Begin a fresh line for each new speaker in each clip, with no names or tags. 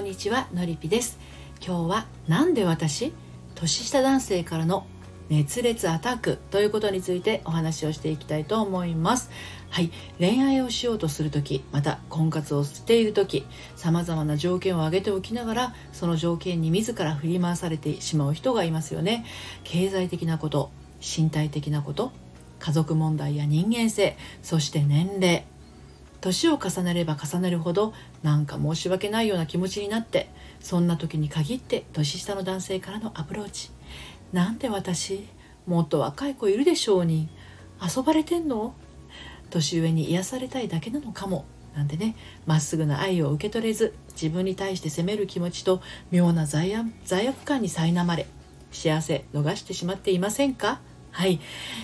んにちはのりぴです。今日はなんで私年下男性からの熱烈アタックということについてお話をしていきたいと思います。はい。恋愛をしようとする時また婚活をしている時さまざまな条件を挙げておきながらその条件に自ら振り回されてしまう人がいますよね。経済的なこと身体的なこと家族問題や人間性そして年齢。年を重ねれば重ねるほどなんか申し訳ないような気持ちになってそんな時に限って年下の男性からのアプローチ。なんで私もっと若い子いるでしょうに。遊ばれてんの？年上に癒されたいだけなのかも。なんてねまっすぐな愛を受け取れず自分に対して責める気持ちと妙な罪悪罪悪感に苛まれ幸せ逃してしまっていませんか？はい、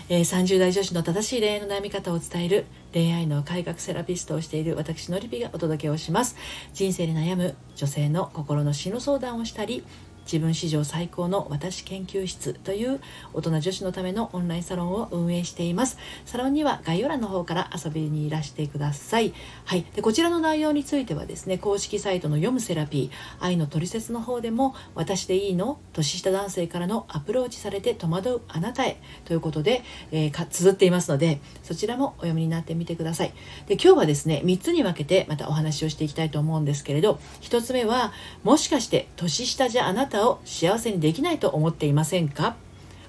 えー、30代女子の正しい恋愛の悩み方を伝える恋愛の改革セラピストをしている私のりぴがお届けをします。人生で悩む女性の心の死の相談をしたり自分史上最高の私研究室という大人女子のためのオンラインサロンを運営しています。サロンには概要欄の方から遊びにいらしてください。はい。でこちらの内容についてはですね公式サイトの読むセラピー愛のトリセツの方でも私でいいの年下男性からのアプローチされて戸惑うあなたへということで、えー、か綴っていますのでそちらもお読みになってみてください。で今日はですね3つに分けてまたお話をしていきたいと思うんですけれど1つ目はもしかして年下じゃあなた方を幸せにできないと思っていませんか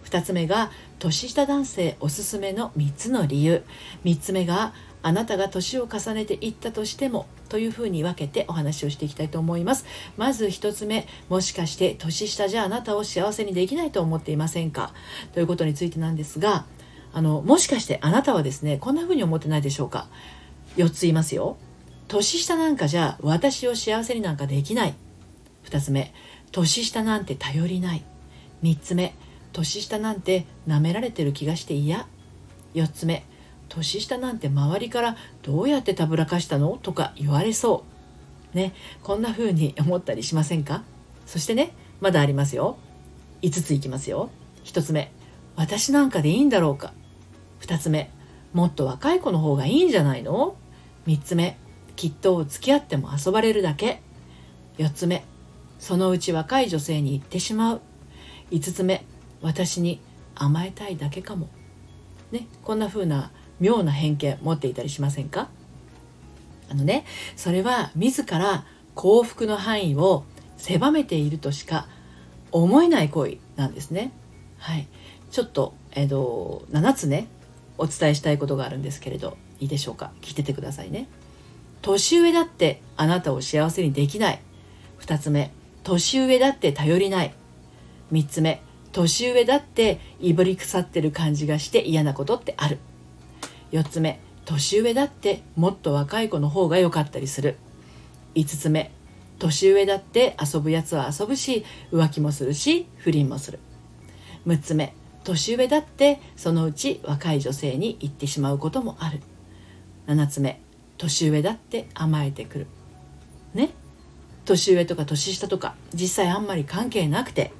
？2つ目が年下男性おすすめの3つの理由。3つ目があなたが年を重ねていったとしてもというふうに分けてお話をしていきたいと思います。まず1つ目もしかして年下じゃあなたを幸せにできないと思っていませんか？ということについてなんですがあのもしかしてあなたはですねこんなふうに思ってないでしょうか？4つ言いますよ。年下なんかじゃ私を幸せになんかできない。2つ目年下なんて頼りない。3つ目年下なんて舐められてる気がして嫌。4つ目年下なんて周りからどうやってたぶらかしたの？とか言われそう。ねこんな風に思ったりしませんか？そしてねまだありますよ。5ついきますよ。1つ目私なんかでいいんだろうか？2つ目もっと若い子の方がいいんじゃないの？3つ目きっと付き合っても遊ばれるだけ。4つ目そのうち若い女性に言ってしまう。5つ目私に甘えたいだけかも。ねこんな風な妙な偏見持っていたりしませんか？あのねそれは自ら幸福の範囲を狭めているとしか思えない行為なんですね。はい。ちょっとえっ、と7つねお伝えしたいことがあるんですけれどいいでしょうか？聞いててくださいね。年上だってあなたを幸せにできない。2つ目年上だって頼りない。3つ目年上だっていぶり腐ってる感じがして嫌なことってある。4つ目年上だってもっと若い子の方が良かったりする。5つ目年上だって遊ぶやつは遊ぶし浮気もするし不倫もする。6つ目年上だってそのうち若い女性に言ってしまうこともある。7つ目年上だって甘えてくる。ね？年上とか年下とか実際あんまり関係なくて、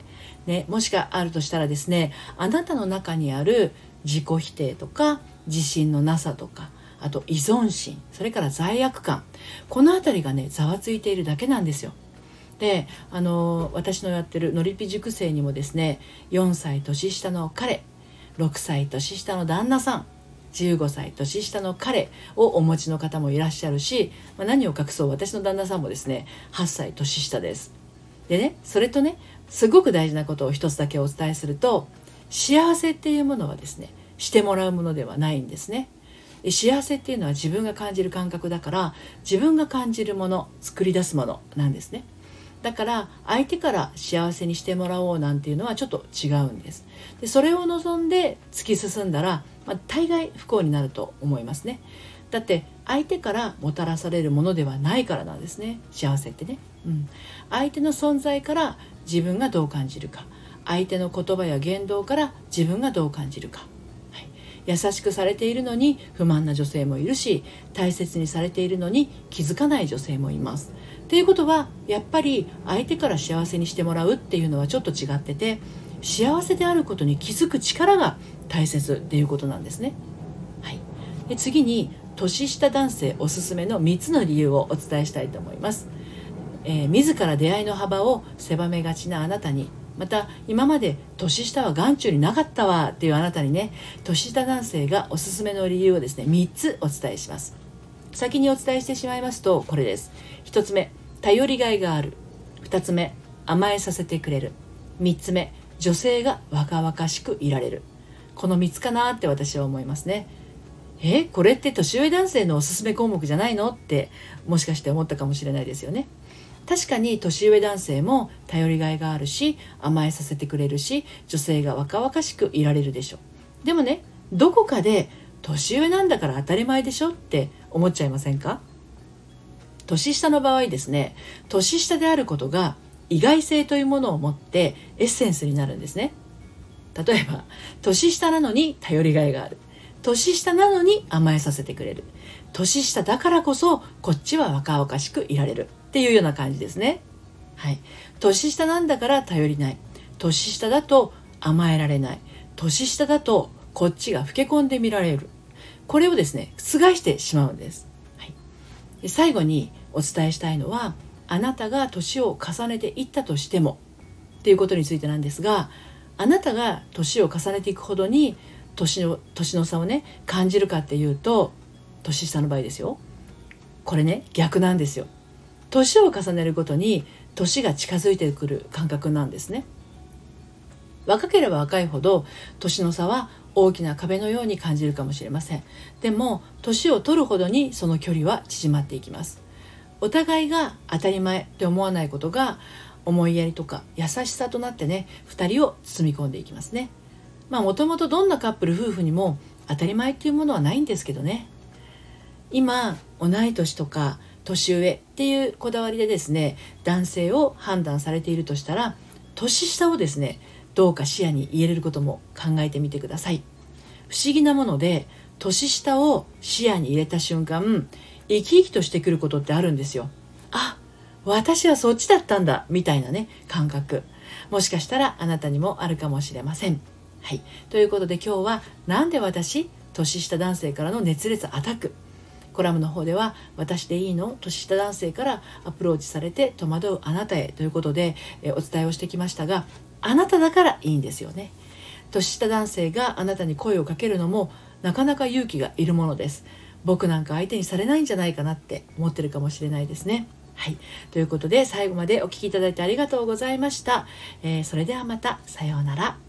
ね、もしかあるとしたらですねあなたの中にある自己否定とか自信のなさとかあと依存心それから罪悪感この辺りがねざわついているだけなんですよ。であの私のやってるのりぴ塾生にもですね4歳年下の彼6歳年下の旦那さん15歳年下の彼をお持ちの方もいらっしゃるし、まあ、何を隠そう私の旦那さんもですね8歳年下です。でねそれとねすごく大事なことを一つだけお伝えすると幸せっていうものはですねしてもらうものではないんですね。幸せっていうのは自分が感じる感覚だから自分が感じるもの作り出すものなんですね。だから相手から幸せにしてもらおうなんていうのはちょっと違うんです。でそれを望んで突き進んだらまあ、大概不幸になると思いますね。だって相手からもたらされるものではないからなんですね。幸せってね、うん、相手の存在から自分がどう感じるか。相手の言葉や言動から自分がどう感じるか、優しくされているのに不満な女性もいるし大切にされているのに気づかない女性もいますということはやっぱり相手から幸せにしてもらうっていうのはちょっと違ってて幸せであることに気づく力が大切っていうことなんですね。はい、で次に年下男性おすすめの3つの理由をお伝えしたいと思います。えー、自ら出会いの幅を狭めがちなあなたにまた今まで年下は眼中になかったわっていうあなたにね年下男性がおすすめの理由をですね3つお伝えします。先にお伝えしてしまいますとこれです。1つ目頼りがいがある。2つ目甘えさせてくれる。3つ目女性が若々しくいられる。この3つかなって私は思いますね。えこれって年上男性のおすすめ項目じゃないの？ってもしかして思ったかもしれないですよね。確かに年上男性も頼りがいがあるし甘えさせてくれるし女性が若々しくいられるでしょう。でもねどこかで年上なんだから当たり前でしょって思っちゃいませんか？年下の場合ですね年下であることが意外性というものを持ってエッセンスになるんですね。例えば年下なのに頼りがいがある。年下なのに甘えさせてくれる。年下だからこそこっちは若々しくいられる。っていうような感じですね。はい。年下なんだから頼りない。年下だと甘えられない。年下だとこっちが老け込んで見られる。これをですね覆してしまうんです、はい、で最後にお伝えしたいのはあなたが年を重ねていったとしてもっていうことについてなんですがあなたが年を重ねていくほどに年の年の差をね感じるかっていうと年下の場合ですよ。これね逆なんですよ。年を重ねるごとに年が近づいてくる感覚なんですね。若ければ若いほど年の差は大きな壁のように感じるかもしれません。でも年を取るほどにその距離は縮まっていきます。お互いが当たり前って思わないことが思いやりとか優しさとなってね2人を包み込んでいきますね。まあもともとどんなカップル夫婦にも当たり前っていうものはないんですけどね。今同い年とか年上っていうこだわりでですね男性を判断されているとしたら年下をですねどうか視野に入れることも考えてみてください。不思議なもので年下を視野に入れた瞬間生き生きとしてくることってあるんですよ。あ私はそっちだったんだみたいなね感覚。もしかしたらあなたにもあるかもしれません。はい。ということで今日はなんで私年下男性からの熱烈アタックコラムの方では「私でいいの?」年下男性からアプローチされて戸惑うあなたへということで、えお伝えをしてきましたがあなただからいいんですよね年下男性があなたに声をかけるのもなかなか勇気がいるものです僕なんか相手にされないんじゃないかなって思ってるかもしれないですねはい。ということで最後までお聴きいただいてありがとうございました。えー、それではまた。さようなら。